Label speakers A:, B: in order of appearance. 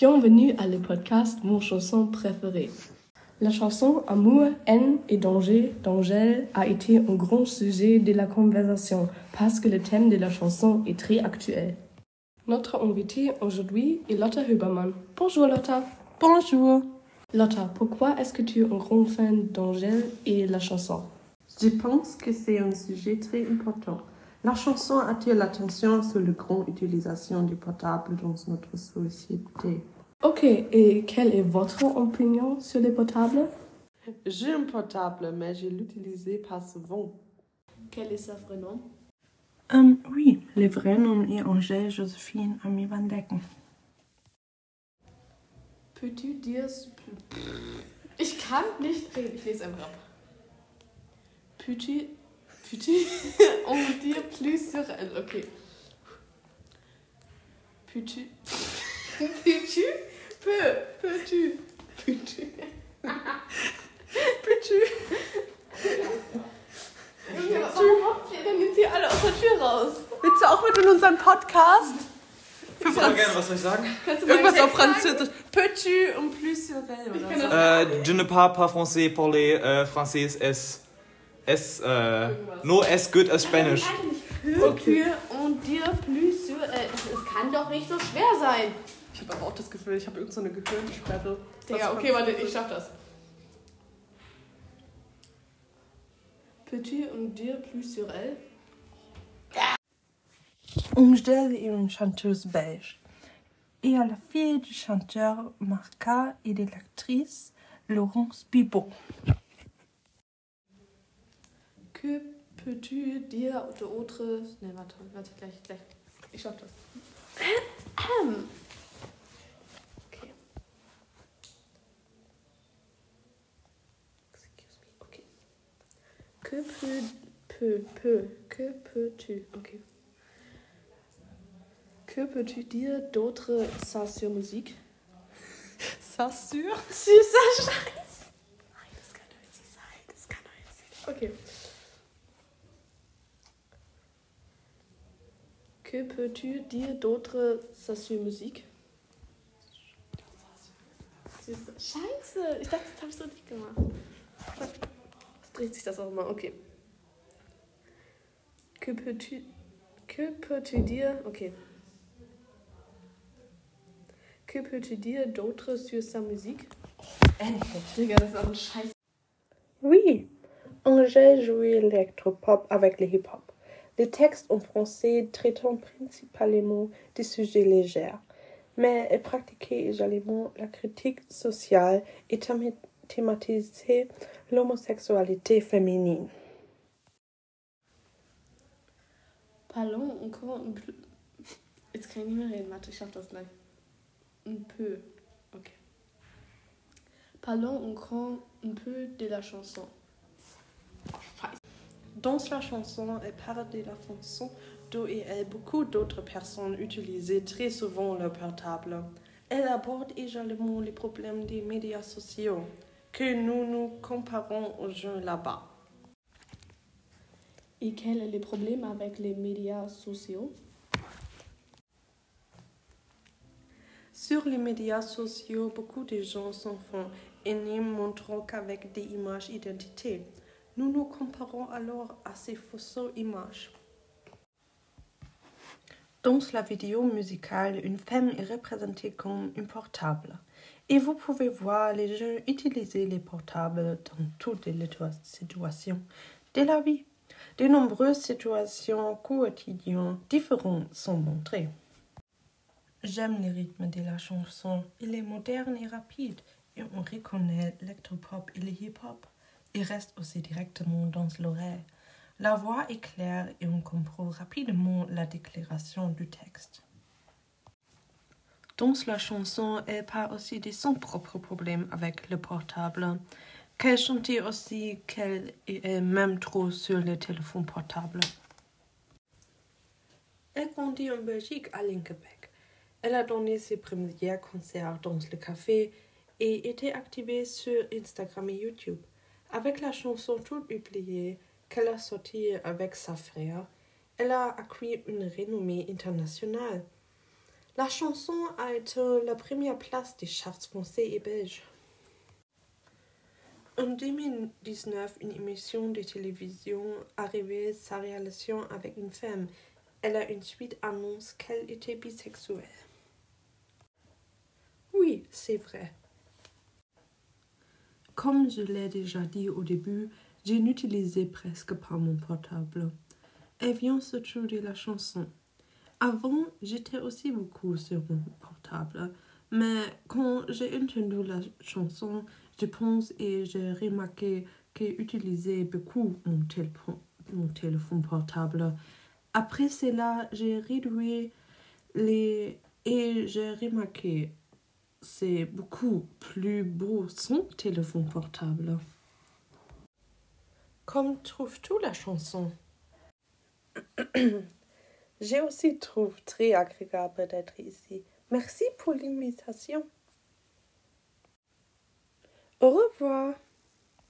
A: Bienvenue à le podcast Mon chanson préférée. La chanson Amour, haine et danger d'Angèle a été un grand sujet de la conversation parce que le thème de la chanson est très actuel. Notre invitée aujourd'hui est Lotta Hubermann. Bonjour Lotta.
B: Bonjour.
A: Lotta, pourquoi est-ce que tu es un grand fan d'Angèle et la chanson?
B: Je pense que c'est un sujet très important. La chanson attire l'attention sur la grande utilisation du portable dans notre société.
A: Ok, et quelle est votre opinion sur les portables
B: J'ai un portable, mais je l'utilise pas souvent.
A: Quel est sa vrai nom?
B: Um, oui, le vrai nom est Angèle Josephine Ami van Decken.
A: Peux-tu dire... Ich kann nicht reden, ich lese einfach ab. Peux-tu... Peux-tu en dire plus sur elle? Ok. Peux-tu... Peux-tu Peux Peux-tu? Peux-tu? Peux-tu? Dann nimmt sie alle aus der Tür raus.
B: Willst du auch mit in unseren Podcast?
C: Ich sag gerne, was soll ich sagen?
A: Kannst du mal
B: Irgendwas
A: den
B: auf
A: Text sagen?
B: Französisch. Peux-tu un plus sur elle
A: Ich
B: oder
A: kann
B: so?
A: das
C: Euh, je ne parle pas français, parler euh, français es es euh, no as good as Spanish.
A: Peux-tu en dire plus sur elle? Es kann doch nicht so schwer sein.
B: Ich habe aber auch das Gefühl, ich habe irgendeine so eine Gehirnsperre.
A: Digga, okay, warte, ich schaff das. Peux-tu en dire plus sur elle
B: est une chanteuse belge. Et à la fille du chanteur Marca et de l'actrice Laurence Bibot.
A: Que peux-tu dire d'autres... Ne, warte, warte, gleich, gleich. Ich schaff das. Ähm. Okay. Excuse me, okay. Que peux... Peu, peu, que peux-tu... Okay. Que peux-tu dire d'autre ça sur musique Süßer Scheiß. Nein, das kann doch jetzt nicht sein. Das kann doch nicht. Okay. Que peux-tu dire d'autre ça sur musique Scheiße. Ich dachte, das habe ich so nicht gemacht. Dreht sich das auch immer? Okay. Que peux-tu... Que peux-tu dire... Okay. Que peux-tu dire d'autre sur sa musique? Digga, das ist auch ein Scheiß.
B: Oui, Angèle jouait l'électropop avec le hip-hop. Les textes en français traitant principalement des sujets légers, mais elle pratiquait également la critique sociale et théma- thématisait l'homosexualité féminine.
A: Parlons encore un peu. Jetzt kann ich nicht mehr reden. Warte, ich schaff das gleich. Un peu. Parlons encore un peu de la chanson.
B: Dans la chanson, elle parle de la façon dont et elle, beaucoup d'autres personnes utilisaient très souvent leur portable. Elle aborde également les problèmes des médias sociaux que nous nous comparons aux jeunes là-bas.
A: Et quel est le problème avec les médias sociaux?
B: Sur les médias sociaux, beaucoup de gens s'en font et ne montrent qu'avec des images identités. Nous nous comparons alors à ces fausses images. Dans la vidéo musicale, une femme est représentée comme un portable. Et vous pouvez voir les gens utiliser les portables dans toutes les situations de la vie. De nombreuses situations quotidiennes différentes sont montrées. J'aime le rythme de la chanson. Il est moderne et rapide et on reconnaît l'électropop et le hip-hop. Il reste aussi directement dans l'oreille. La voix est claire et on comprend rapidement la déclaration du texte. Dans la chanson, elle parle aussi de son propre problème avec le portable, qu'elle chantait aussi qu'elle est même trop sur le téléphone portable. Elle grandit en Belgique à Linkebeck. Elle a donné ses premiers concerts dans le café et était activée sur Instagram et YouTube. Avec la chanson toute publiée qu'elle a sortie avec sa frère, elle a acquis une renommée internationale. La chanson a été la première place des charts français et belges. En 2019, une émission de télévision a révélé sa relation avec une femme. Elle a ensuite annoncé qu'elle était bisexuelle. Oui, c'est vrai. Comme je l'ai déjà dit au début, je n'utilisais presque pas mon portable. Elle vient surtout de la chanson. Avant, j'étais aussi beaucoup sur mon portable, mais quand j'ai entendu la chanson, je pense et j'ai remarqué que j'utilisais beaucoup mon, téléphone, mon téléphone portable. Après cela, j'ai réduit les et j'ai remarqué c'est beaucoup plus beau son téléphone portable. Comme trouves-tu la chanson? J'ai aussi trouvé très agréable d'être ici. Merci pour l'invitation. Au revoir.